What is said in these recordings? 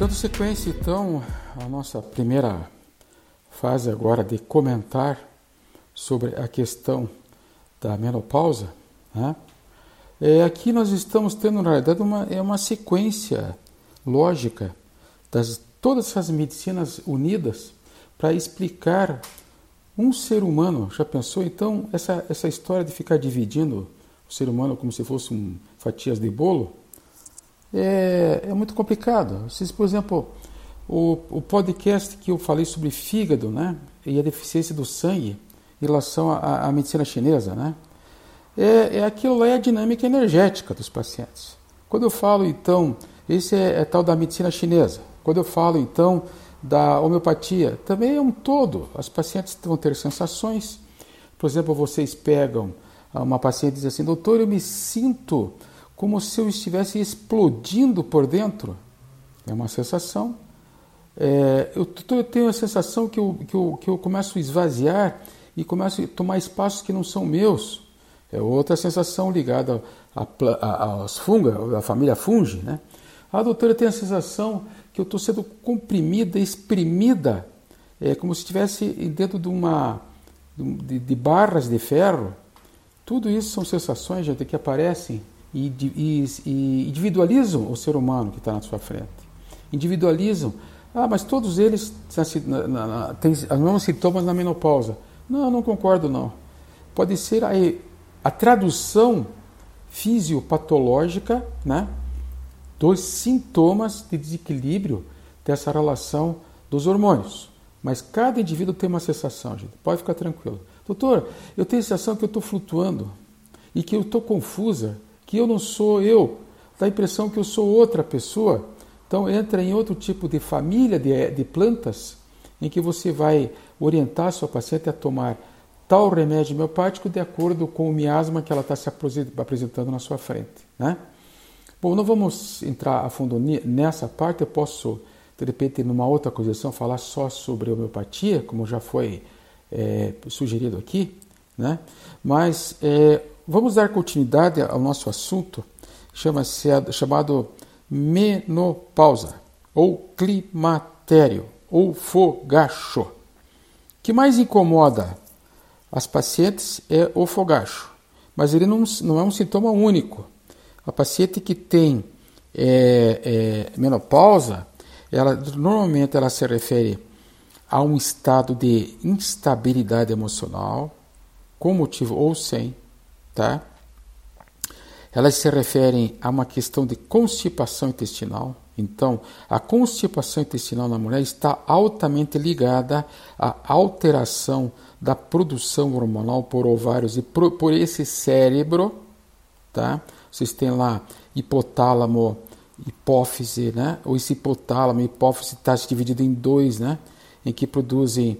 Dando sequência, então, à nossa primeira fase agora de comentar sobre a questão da menopausa, né? é, aqui nós estamos tendo, na realidade, uma, é uma sequência lógica das todas essas medicinas unidas para explicar um ser humano. Já pensou, então, essa, essa história de ficar dividindo o ser humano como se fossem fatias de bolo? É, é muito complicado. Vocês, por exemplo, o, o podcast que eu falei sobre fígado né, e a deficiência do sangue em relação à, à medicina chinesa, né? É, é aquilo lá é a dinâmica energética dos pacientes. Quando eu falo, então, esse é, é tal da medicina chinesa. Quando eu falo, então, da homeopatia, também é um todo. As pacientes vão ter sensações. Por exemplo, vocês pegam uma paciente e dizem assim, doutor, eu me sinto como se eu estivesse explodindo por dentro. É uma sensação. É, eu, eu, tenho a sensação que eu, que, eu, que eu começo a esvaziar e começo a tomar espaços que não são meus. É outra sensação ligada aos funga, à família fungi. Né? A doutora tem a sensação que eu estou sendo comprimida, exprimida, é como se estivesse dentro de uma de, de, barras de ferro. Tudo isso são sensações, gente, que aparecem e, e, e individualizam o ser humano que está na sua frente. Individualizam. Ah, mas todos eles têm os mesmos sintomas na menopausa. Não, não concordo não. Pode ser a, a tradução fisiopatológica né, dos sintomas de desequilíbrio dessa relação dos hormônios. Mas cada indivíduo tem uma sensação, gente. Pode ficar tranquilo. Doutor, eu tenho a sensação que eu estou flutuando e que eu estou confusa, que eu não sou eu. Dá a impressão que eu sou outra pessoa. Então entra em outro tipo de família de, de plantas em que você vai orientar sua paciente a tomar tal remédio homeopático de acordo com o miasma que ela está se apresentando na sua frente. Né? Bom, não vamos entrar a fundo nessa parte, eu posso, de repente, numa outra condição, falar só sobre homeopatia, como já foi é, sugerido aqui, né? mas é, vamos dar continuidade ao nosso assunto chama chamado menopausa, ou climatério, ou fogacho. O que mais incomoda as pacientes é o fogacho, mas ele não, não é um sintoma único. A paciente que tem é, é, menopausa, ela normalmente ela se refere a um estado de instabilidade emocional, com motivo ou sem, tá? Elas se referem a uma questão de constipação intestinal. Então, a constipação intestinal na mulher está altamente ligada à alteração da produção hormonal por ovários e por, esse cérebro, tá? Vocês têm lá hipotálamo, hipófise, né? Ou esse hipotálamo, hipófise está dividido em dois, né? Em que produzem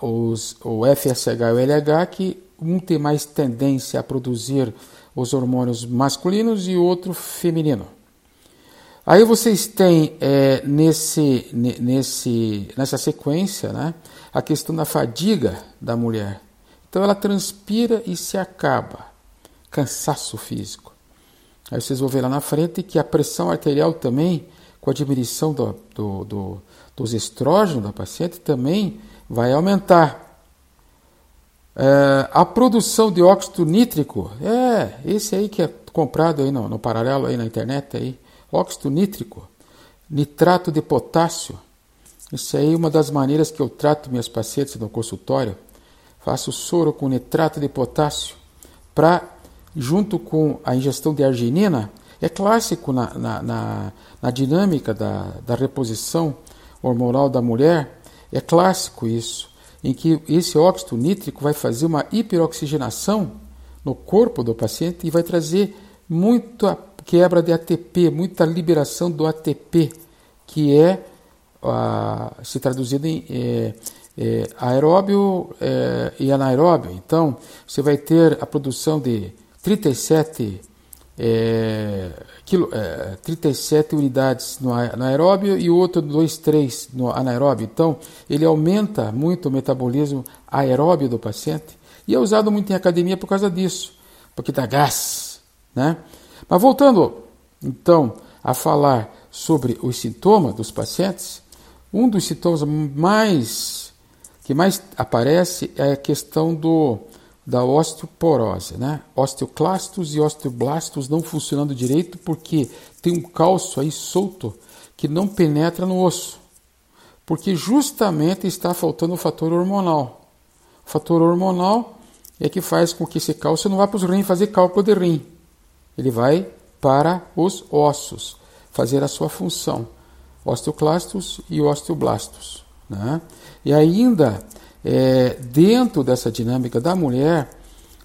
os, o FSH e o LH, que um tem mais tendência a produzir os hormônios masculinos e outro feminino. Aí vocês têm é, nesse, nesse, nessa sequência né, a questão da fadiga da mulher. Então ela transpira e se acaba. Cansaço físico. Aí vocês vão ver lá na frente que a pressão arterial também, com a diminuição do, do, do, dos estrógenos da paciente, também vai aumentar. É, a produção de óxido nítrico, é esse aí que é comprado aí no, no paralelo aí na internet aí, óxido nítrico, nitrato de potássio. Isso aí é uma das maneiras que eu trato minhas pacientes no consultório. Faço soro com nitrato de potássio para, junto com a ingestão de arginina, é clássico na, na, na, na dinâmica da, da reposição hormonal da mulher, é clássico isso, em que esse óxido nítrico vai fazer uma hiperoxigenação no corpo do paciente e vai trazer muita quebra de ATP, muita liberação do ATP, que é se traduzido em é, é, aeróbio é, e anaeróbio. Então, você vai ter a produção de 37, é, quilo, 37 é, unidades no anaeróbio e outro 2, 3 no anaeróbio. Então, ele aumenta muito o metabolismo aeróbio do paciente e é usado muito em academia por causa disso, porque dá gás. Né? Mas voltando, então, a falar sobre os sintomas dos pacientes, um dos sintomas mais que mais aparece é a questão do da osteoporose, né? Osteoclastos e osteoblastos não funcionando direito porque tem um cálcio aí solto que não penetra no osso. Porque justamente está faltando o fator hormonal. O fator hormonal é que faz com que esse cálcio não vá para os rins fazer cálculo de rim. Ele vai para os ossos fazer a sua função. Osteoclastos e osteoblastos. Né? E ainda é, dentro dessa dinâmica da mulher,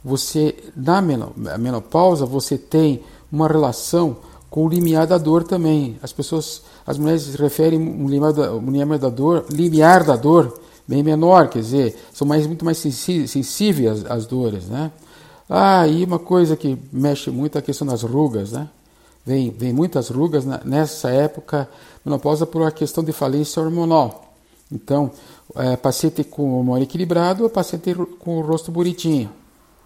você na menopausa você tem uma relação com o limiar da dor também. As pessoas, as mulheres se referem um limiar da, limiar da dor, limiar da dor bem menor, quer dizer, são mais, muito mais sensíveis às, às dores, né? Ah, e uma coisa que mexe muito é a questão das rugas, né? Vem, vem muitas rugas nessa época menopausa por uma questão de falência hormonal. Então, é, paciente com hormônio equilibrado, paciente com o rosto bonitinho,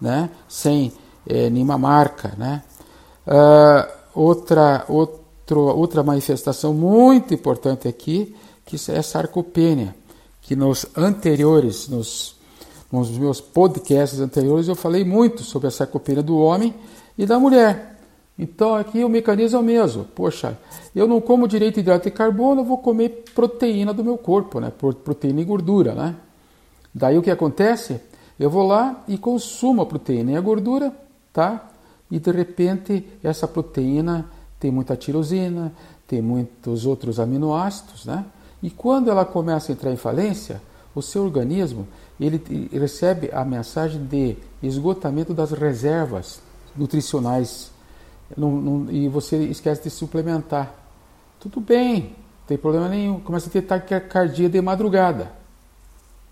né? sem é, nenhuma marca. Né? Uh, outra, outro, outra manifestação muito importante aqui que é a sarcopenia, que nos anteriores, nos, nos meus podcasts anteriores, eu falei muito sobre a sarcopenia do homem e da mulher. Então aqui o mecanismo é o mesmo. Poxa, eu não como direito hidrato de carbono, eu vou comer proteína do meu corpo, né? Proteína e gordura, né? Daí o que acontece? Eu vou lá e consumo a proteína e a gordura, tá? E de repente essa proteína tem muita tirosina, tem muitos outros aminoácidos, né? E quando ela começa a entrar em falência, o seu organismo ele recebe a mensagem de esgotamento das reservas nutricionais não, não, e você esquece de suplementar. Tudo bem, não tem problema nenhum. Começa a ter taquicardia de madrugada.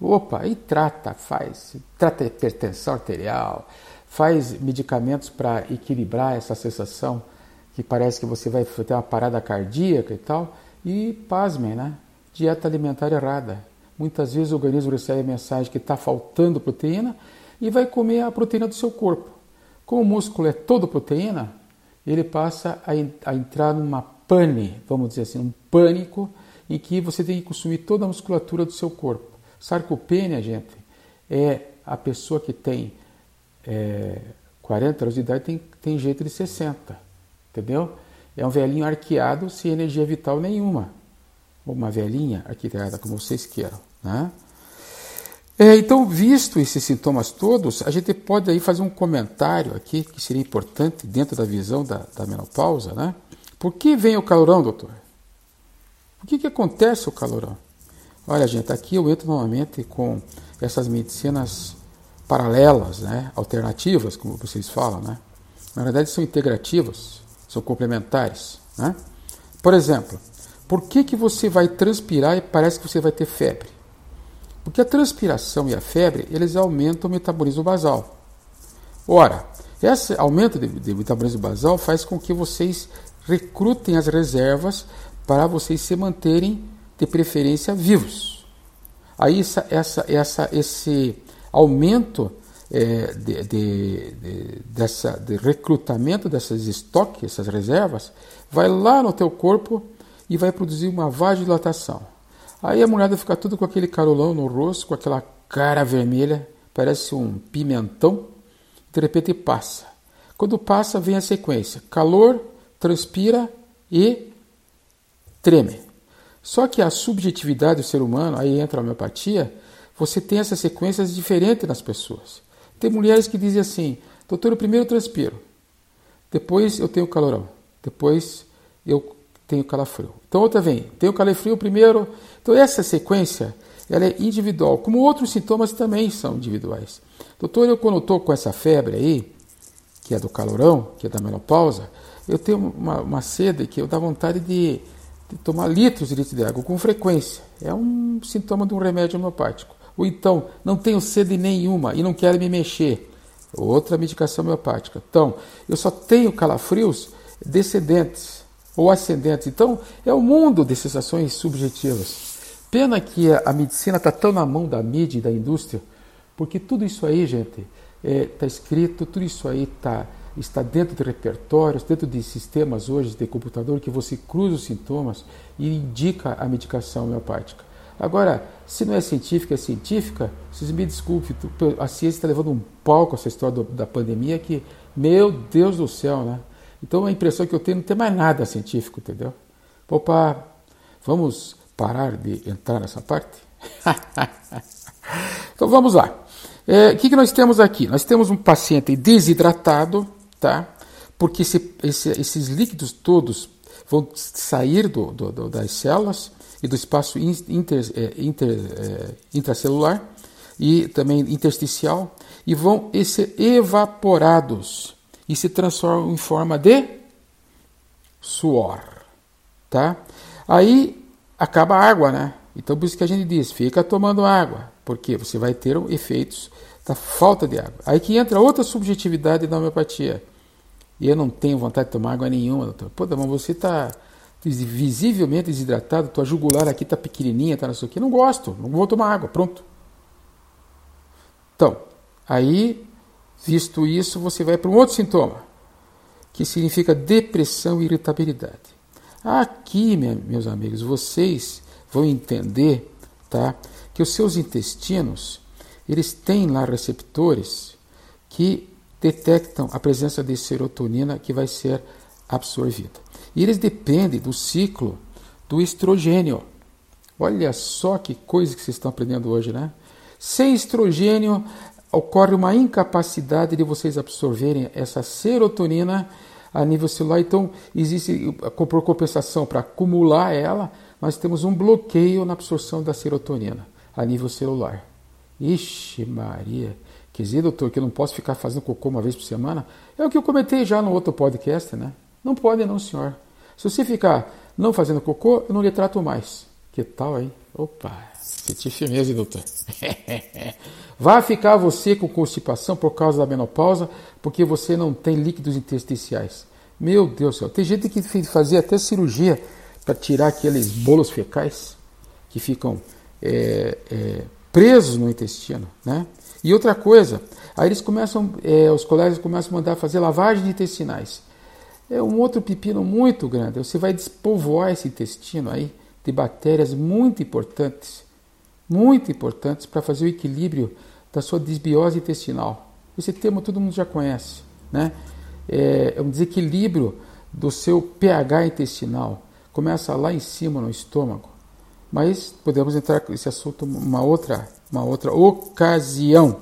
Opa, e trata, faz, trata hipertensão arterial, faz medicamentos para equilibrar essa sensação que parece que você vai ter uma parada cardíaca e tal. E pasmem, né? Dieta alimentar errada. Muitas vezes o organismo recebe a mensagem que está faltando proteína e vai comer a proteína do seu corpo. Como o músculo é todo proteína, ele passa a, a entrar numa pane, vamos dizer assim, um pânico em que você tem que consumir toda a musculatura do seu corpo. Sarcopenia, gente, é a pessoa que tem é, 40 anos de idade tem, tem jeito de 60, entendeu? É um velhinho arqueado sem energia vital nenhuma. Ou uma velhinha arqueada, como vocês queiram. Né? É, então, visto esses sintomas todos, a gente pode aí fazer um comentário aqui que seria importante dentro da visão da, da menopausa, né? Por que vem o calorão, doutor? Por que, que acontece o calorão? Olha, gente, aqui eu entro novamente com essas medicinas paralelas, né? alternativas, como vocês falam, né? Na verdade, são integrativas, são complementares, né? Por exemplo, por que, que você vai transpirar e parece que você vai ter febre? Porque a transpiração e a febre, eles aumentam o metabolismo basal. Ora, esse aumento de, de metabolismo basal faz com que vocês recrutem as reservas para vocês se manterem, de preferência, vivos. Aí essa, essa, essa, esse aumento é, de, de, de, dessa, de recrutamento dessas estoques, essas reservas, vai lá no teu corpo e vai produzir uma vasodilatação. Aí a mulher fica tudo com aquele carolão no rosto, com aquela cara vermelha, parece um pimentão, de repente passa. Quando passa, vem a sequência: calor, transpira e treme. Só que a subjetividade do ser humano, aí entra a homeopatia, você tem essas sequências diferentes nas pessoas. Tem mulheres que dizem assim: doutor, eu primeiro transpiro, depois eu tenho calorão, depois eu tenho calafrio. Então outra vem, tenho calafrio primeiro. Então essa sequência ela é individual, como outros sintomas também são individuais. Doutor, eu quando estou com essa febre aí, que é do calorão, que é da menopausa, eu tenho uma, uma sede que eu dá vontade de, de tomar litros e litros de água com frequência. É um sintoma de um remédio homeopático. Ou então, não tenho sede nenhuma e não quero me mexer. Outra medicação homeopática. Então, eu só tenho calafrios descendentes ou ascendentes. Então, é o mundo de sensações subjetivas. Pena que a medicina está tão na mão da mídia e da indústria, porque tudo isso aí, gente, está é, tá escrito, tudo isso aí está está dentro de repertórios, dentro de sistemas hoje de computador que você cruza os sintomas e indica a medicação homeopática. Agora, se não é científica, é científica, vocês me desculpem, a ciência está levando um pau com essa história do, da pandemia que, meu Deus do céu, né? Então a impressão que eu tenho não tem mais nada científico, entendeu? Opa, vamos parar de entrar nessa parte? então vamos lá. É, o que, que nós temos aqui? Nós temos um paciente desidratado, tá? Porque esse, esse, esses líquidos todos vão sair do, do, do, das células e do espaço inter, é, inter, é, intracelular e também intersticial e vão ser evaporados e se transformam em forma de suor, tá? Aí acaba a água, né? Então por isso que a gente diz, fica tomando água, porque você vai ter efeitos da falta de água. Aí que entra outra subjetividade da homeopatia. E eu não tenho vontade de tomar água nenhuma, doutor. Pô, mas você está visivelmente desidratado, tua jugular aqui está pequenininha, está não sei o. Não gosto, não vou tomar água, pronto. Então, aí, visto isso, você vai para um outro sintoma, que significa depressão e irritabilidade. Aqui, meus amigos, vocês vão entender tá, que os seus intestinos eles têm lá receptores que detectam a presença de serotonina que vai ser absorvida. E eles dependem do ciclo do estrogênio. Olha só que coisa que vocês estão aprendendo hoje, né? Sem estrogênio, ocorre uma incapacidade de vocês absorverem essa serotonina a nível celular. Então, existe, por compensação, para acumular ela, nós temos um bloqueio na absorção da serotonina a nível celular. Ixi, Maria. Quer dizer, doutor, que eu não posso ficar fazendo cocô uma vez por semana? É o que eu comentei já no outro podcast, né? Não pode, não, senhor. Se você ficar não fazendo cocô, eu não lhe trato mais. Que tal, hein? Opa, senti firmeza, doutor? Vai ficar você com constipação por causa da menopausa, porque você não tem líquidos intersticiais. Meu Deus do céu, tem gente que fazer até cirurgia para tirar aqueles bolos fecais que ficam é, é, presos no intestino, né? E outra coisa, aí eles começam, é, os colegas começam a mandar fazer lavagem de intestinais. É um outro pepino muito grande. Você vai despovoar esse intestino aí de bactérias muito importantes, muito importantes para fazer o equilíbrio da sua desbiose intestinal. Esse termo todo mundo já conhece, né? É, é um desequilíbrio do seu pH intestinal. Começa lá em cima no estômago mas podemos entrar com esse assunto uma outra, uma outra ocasião.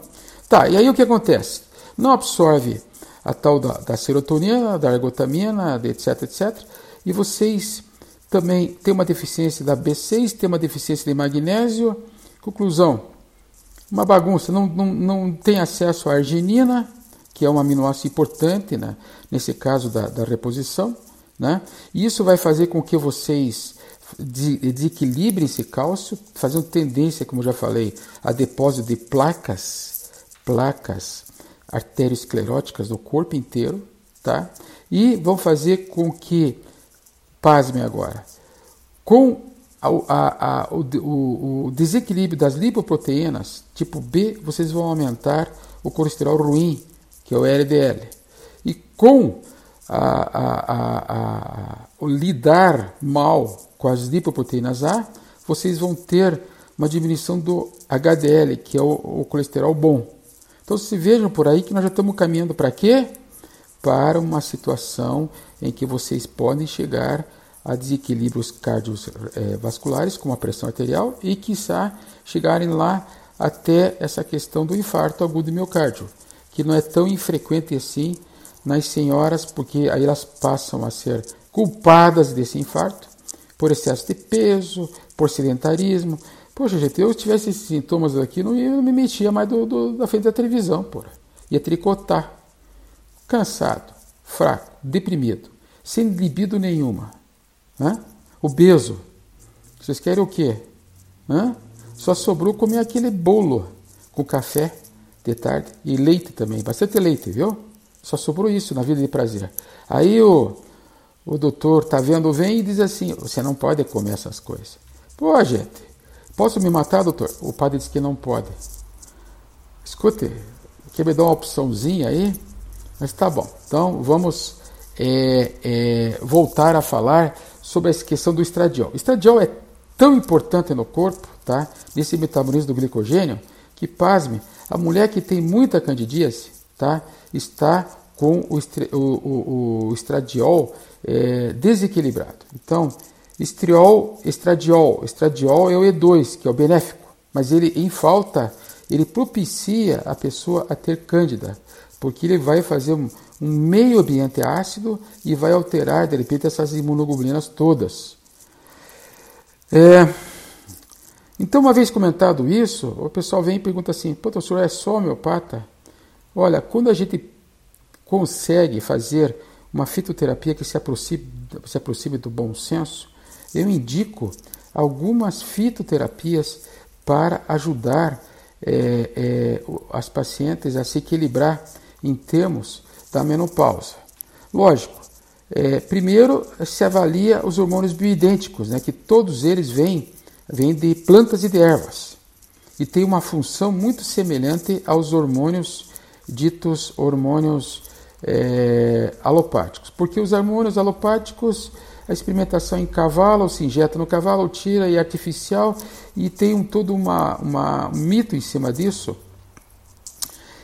Tá, e aí o que acontece? Não absorve a tal da, da serotonina, da ergotamina, etc, etc, e vocês também têm uma deficiência da B6, têm uma deficiência de magnésio. Conclusão, uma bagunça, não, não, não tem acesso à arginina, que é um aminoácido importante né, nesse caso da, da reposição. Né? E isso vai fazer com que vocês desequilibrem esse cálcio, fazendo tendência, como já falei, a depósito de placas, placas arterioscleróticas do corpo inteiro, tá? E vão fazer com que, pasmem agora, com a, a, a, o, o, o, desequilíbrio das lipoproteínas tipo B, vocês vão aumentar o colesterol ruim, que é o LDL. E com o lidar mal com as lipoproteínas A, vocês vão ter uma diminuição do HDL, que é o, o colesterol bom. Então, se vejam por aí que nós já estamos caminhando para quê? Para uma situação em que vocês podem chegar a desequilíbrios cardiovasculares, como a pressão arterial, e, quiçá, chegarem lá até essa questão do infarto agudo do miocárdio, que não é tão infrequente assim nas senhoras, porque aí elas passam a ser culpadas desse infarto por excesso de peso, por sedentarismo. Poxa, gente, eu tivesse esses sintomas aqui, não, ia, não me metia mais do, do, da frente da televisão, porra. Ia tricotar. Cansado, fraco, deprimido, sem libido nenhuma. Hã? Obeso. Vocês querem o quê? Hã? Só sobrou comer aquele bolo com café de tarde e leite também, bastante leite, viu? Só sobrou isso na vida de prazer. Aí o o doutor tá vendo, vem e diz assim: você não pode comer essas coisas. Pô, gente, posso me matar, doutor? O padre diz que não pode. Escute, quer me dar uma opçãozinha aí? Mas tá bom. Então vamos é, é, voltar a falar sobre essa questão do estradiol. O estradiol é tão importante no corpo, tá? Nesse metabolismo do glicogênio, que pasme, a mulher que tem muita candidíase, tá? Está com o, o, o, o estradiol é, desequilibrado. Então, estriol, estradiol, estradiol é o E2, que é o benéfico, mas ele em falta, ele propicia a pessoa a ter cândida, porque ele vai fazer um, um meio ambiente ácido e vai alterar, de repente, essas imunoglobulinas todas. É, então, uma vez comentado isso, o pessoal vem e pergunta assim: Pô, senhor é só homeopata? Olha, quando a gente consegue fazer uma fitoterapia que se aproxime, se aproxime do bom senso, eu indico algumas fitoterapias para ajudar é, é, as pacientes a se equilibrar em termos da menopausa. Lógico, é, primeiro se avalia os hormônios bioidênticos, né, que todos eles vêm, vêm de plantas e de ervas e tem uma função muito semelhante aos hormônios ditos hormônios é, alopáticos, porque os hormônios alopáticos a experimentação em cavalo, se injeta no cavalo, tira e é artificial, e tem um, todo uma, uma, um mito em cima disso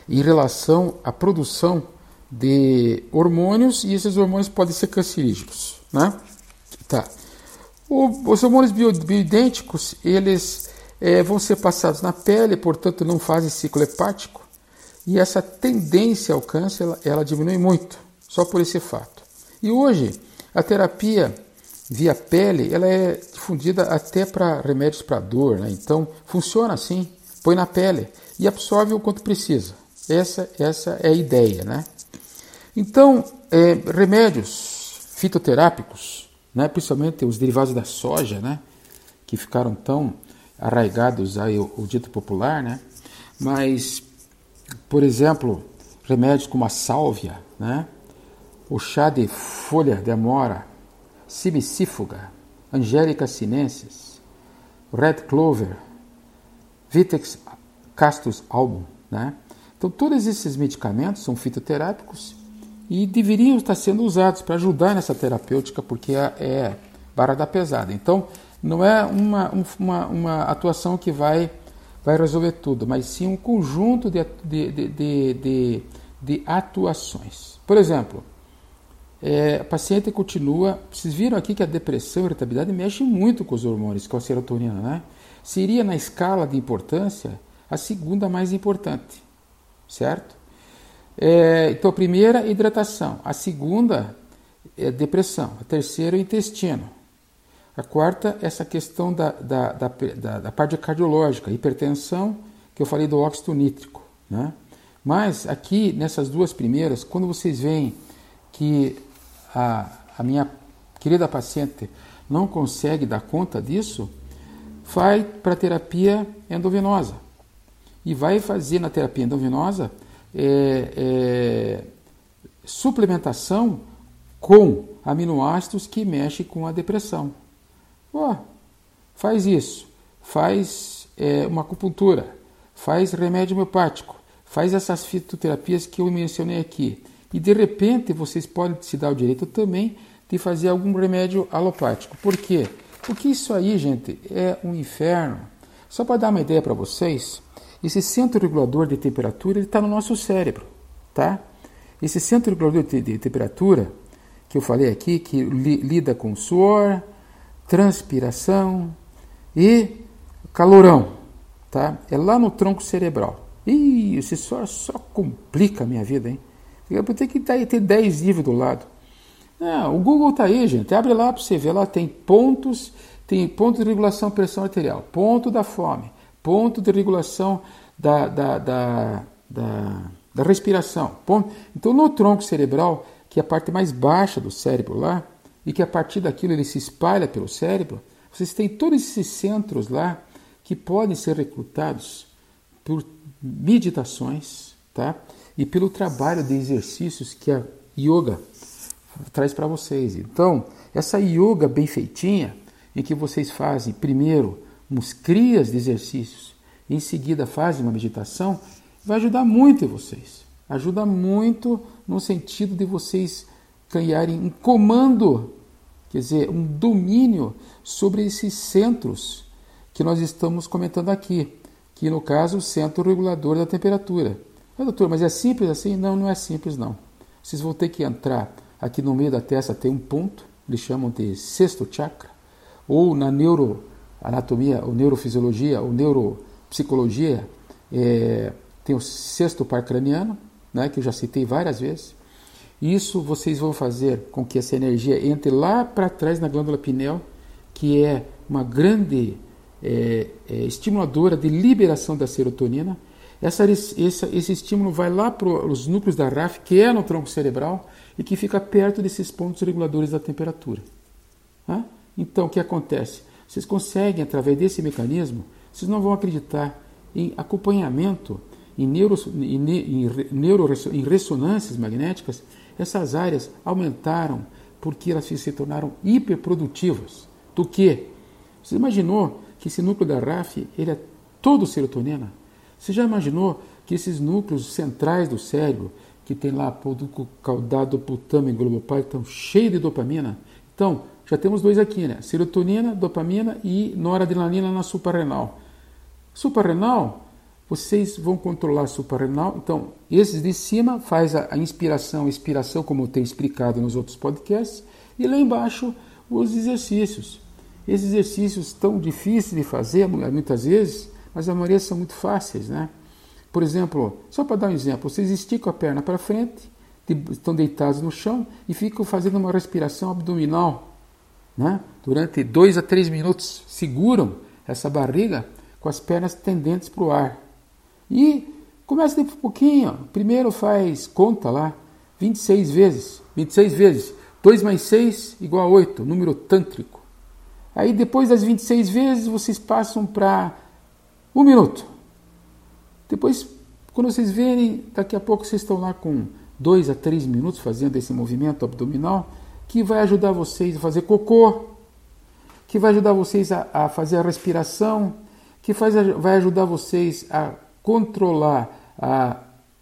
em relação à produção de hormônios e esses hormônios podem ser cancerígenos, né? Tá. O, os hormônios bio, bioidênticos, eles é, vão ser passados na pele, portanto não fazem ciclo hepático, e essa tendência ao câncer, ela, ela diminui muito, só por esse fato. E hoje, a terapia via pele, ela é difundida até para remédios para dor, né? então funciona assim, põe na pele e absorve o quanto precisa. Essa, essa é a ideia, né? Então, é, remédios fitoterápicos, né, principalmente os derivados da soja, né, que ficaram tão arraigados aí o, o dito popular, né, mas, por exemplo, remédios como a sálvia, né, o chá de folha de amora, cibicífuga, angélica sinensis, red clover, vitex castus album, né? Então, todos esses medicamentos são fitoterápicos e deveriam estar sendo usados para ajudar nessa terapêutica, porque é, é barra da pesada. Então, não é uma, uma, uma atuação que vai, vai resolver tudo, mas sim um conjunto de, de, de, de, de atuações. Por exemplo, é, a paciente continua. Vocês viram aqui que a depressão e a irritabilidade mexem muito com os hormônios, com a serotonina, né? Seria na escala de importância a segunda mais importante, certo? É, então, a primeira, hidratação. A segunda, é depressão. A terceira, intestino. A quarta, essa questão da, da, da, da, da parte cardiológica, hipertensão, que eu falei do óxido nítrico. Né? Mas aqui, nessas duas primeiras, quando vocês veem que a, a minha querida paciente não consegue dar conta disso, vai para a terapia endovenosa. E vai fazer na terapia endovenosa é, é, suplementação com aminoácidos que mexem com a depressão. Oh, faz isso, faz é, uma acupuntura, faz remédio homeopático, faz essas fitoterapias que eu mencionei aqui. E de repente vocês podem se dar o direito também de fazer algum remédio alopático. Por quê? Porque isso aí, gente, é um inferno. Só para dar uma ideia para vocês, esse centro regulador de temperatura está no nosso cérebro, tá? Esse centro regulador de, de temperatura que eu falei aqui, que li, lida com suor, transpiração e calorão, tá? É lá no tronco cerebral. Ih, esse suor só complica a minha vida, hein? Eu vou ter que ter 10 livros do lado. Não, o Google está aí, gente. Abre lá para você ver. Lá tem pontos, tem ponto de regulação pressão arterial, ponto da fome, ponto de regulação da, da, da, da, da respiração. Ponto. Então, no tronco cerebral, que é a parte mais baixa do cérebro lá, e que a partir daquilo ele se espalha pelo cérebro, vocês têm todos esses centros lá que podem ser recrutados por meditações, tá? E pelo trabalho de exercícios que a yoga traz para vocês. Então, essa yoga bem feitinha, em que vocês fazem primeiro uns crias de exercícios, em seguida fazem uma meditação, vai ajudar muito em vocês. Ajuda muito no sentido de vocês ganharem um comando, quer dizer, um domínio sobre esses centros que nós estamos comentando aqui, que no caso o centro regulador da temperatura. Ah, doutor, mas é simples assim? Não, não é simples não. Vocês vão ter que entrar aqui no meio da testa, tem um ponto, eles chamam de sexto chakra, ou na neuroanatomia, ou neurofisiologia, ou neuropsicologia, é, tem o sexto par craniano, né, que eu já citei várias vezes. Isso vocês vão fazer com que essa energia entre lá para trás na glândula pineal, que é uma grande é, é, estimuladora de liberação da serotonina. Essa, esse estímulo vai lá para os núcleos da RAF, que é no tronco cerebral, e que fica perto desses pontos reguladores da temperatura. Então, o que acontece? Vocês conseguem, através desse mecanismo, vocês não vão acreditar em acompanhamento em, neuro, em, em, neuro, em ressonâncias magnéticas, essas áreas aumentaram porque elas se tornaram hiperprodutivas. Do que? Você imaginou que esse núcleo da RAF ele é todo serotonina? Você já imaginou que esses núcleos centrais do cérebro, que tem lá o caudado, putame, globopar, estão cheios de dopamina? Então, já temos dois aqui, né? Serotonina, dopamina e noradrenalina na suprarrenal. Suprarrenal vocês vão controlar a suprarrenal. Então, esses de cima faz a, inspiração, a expiração, como eu tenho explicado nos outros podcasts, e lá embaixo os exercícios. Esses exercícios tão difíceis de fazer muitas vezes, mas a maioria são muito fáceis, né? Por exemplo, só para dar um exemplo, vocês esticam a perna para frente, estão deitados no chão e ficam fazendo uma respiração abdominal, né? Durante dois a três minutos, seguram essa barriga com as pernas tendentes para o ar. E começa de pouquinho. Primeiro faz conta lá, 26 vezes. 26 vezes. 2 mais 6 igual a 8, número tântrico. Aí depois das 26 vezes vocês passam para um minuto. Depois, quando vocês verem, daqui a pouco vocês estão lá com 2 a 3 minutos fazendo esse movimento abdominal que vai ajudar vocês a fazer cocô, que vai ajudar vocês a, a fazer a respiração, que faz, vai ajudar vocês a controlar a,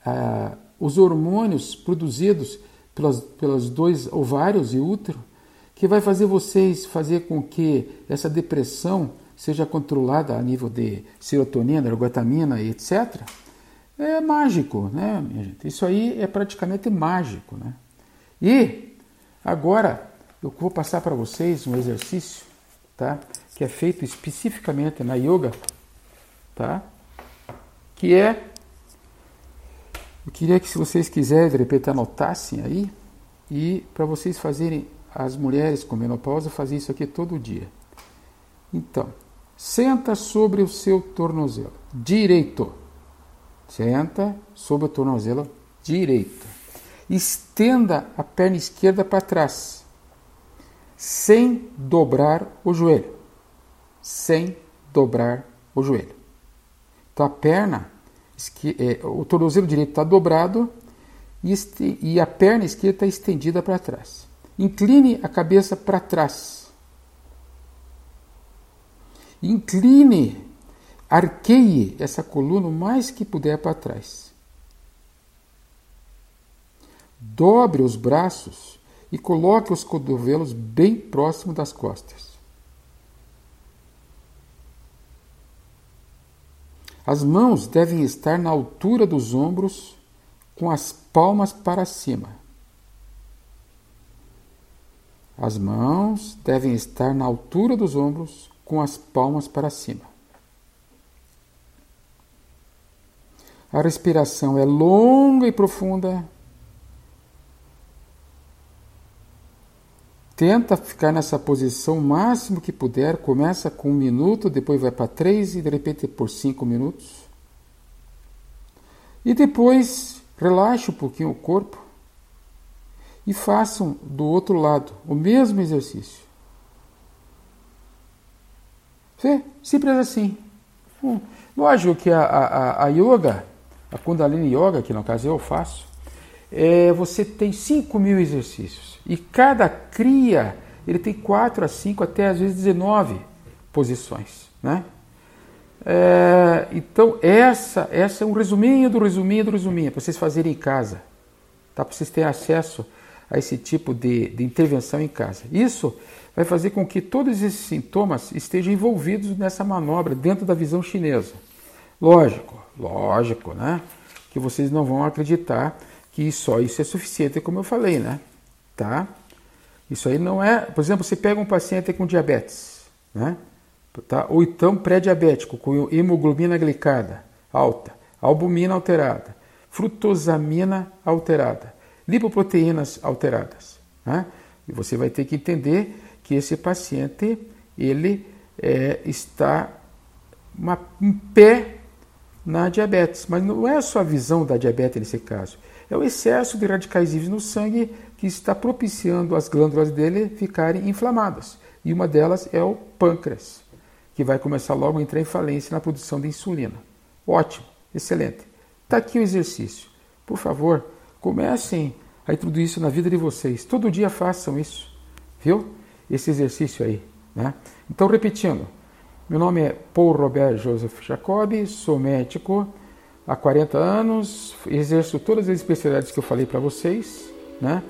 a, os hormônios produzidos pelas, pelos dois ovários e útero, que vai fazer vocês fazer com que essa depressão seja controlada a nível de serotonina, ergotamina e etc. É mágico, né, minha gente? Isso aí é praticamente mágico, né? E agora eu vou passar para vocês um exercício, tá? Que é feito especificamente na yoga, tá? que é. Eu queria que, se vocês quiserem, de repente anotassem aí, e para vocês fazerem, as mulheres com menopausa, fazer isso aqui todo dia. Então, senta sobre o seu tornozelo direito. Senta sobre o tornozelo direito. Estenda a perna esquerda para trás, sem dobrar o joelho. Sem dobrar o joelho. Então a perna, é, o tornozelo direito está dobrado e a perna esquerda está estendida para trás. Incline a cabeça para trás. Incline, arqueie essa coluna o mais que puder para trás. Dobre os braços e coloque os cotovelos bem próximo das costas. As mãos devem estar na altura dos ombros, com as palmas para cima. As mãos devem estar na altura dos ombros, com as palmas para cima. A respiração é longa e profunda Tenta ficar nessa posição o máximo que puder. Começa com um minuto, depois vai para três e de repente por cinco minutos. E depois relaxe um pouquinho o corpo e façam do outro lado o mesmo exercício. Vê? Simples assim. Hum. Lógico que a, a, a yoga, a Kundalini Yoga, que no caso eu faço, é, você tem 5 mil exercícios. E cada cria, ele tem 4 a 5, até às vezes 19 posições. Né? É, então, essa, essa é um resuminho do resuminho do resuminho, para vocês fazerem em casa. Tá? Para vocês terem acesso a esse tipo de, de intervenção em casa. Isso vai fazer com que todos esses sintomas estejam envolvidos nessa manobra dentro da visão chinesa. Lógico, lógico, né? Que vocês não vão acreditar que só isso é suficiente, como eu falei, né? Tá? Isso aí não é. Por exemplo, você pega um paciente com diabetes, né? Tá? Ou então pré-diabético, com hemoglobina glicada alta, albumina alterada, frutosamina alterada, lipoproteínas alteradas. Né? E você vai ter que entender que esse paciente ele é, está uma, um pé na diabetes, mas não é a visão da diabetes nesse caso, é o excesso de radicais livres no sangue que está propiciando as glândulas dele ficarem inflamadas. E uma delas é o pâncreas que vai começar logo a entrar em falência na produção de insulina. Ótimo, excelente. Está aqui o exercício. Por favor, comecem a introduzir isso na vida de vocês. Todo dia façam isso, viu? Esse exercício aí. Né? Então, repetindo, meu nome é Paul Robert Joseph Jacobi, sou médico há 40 anos, exerço todas as especialidades que eu falei para vocês, né?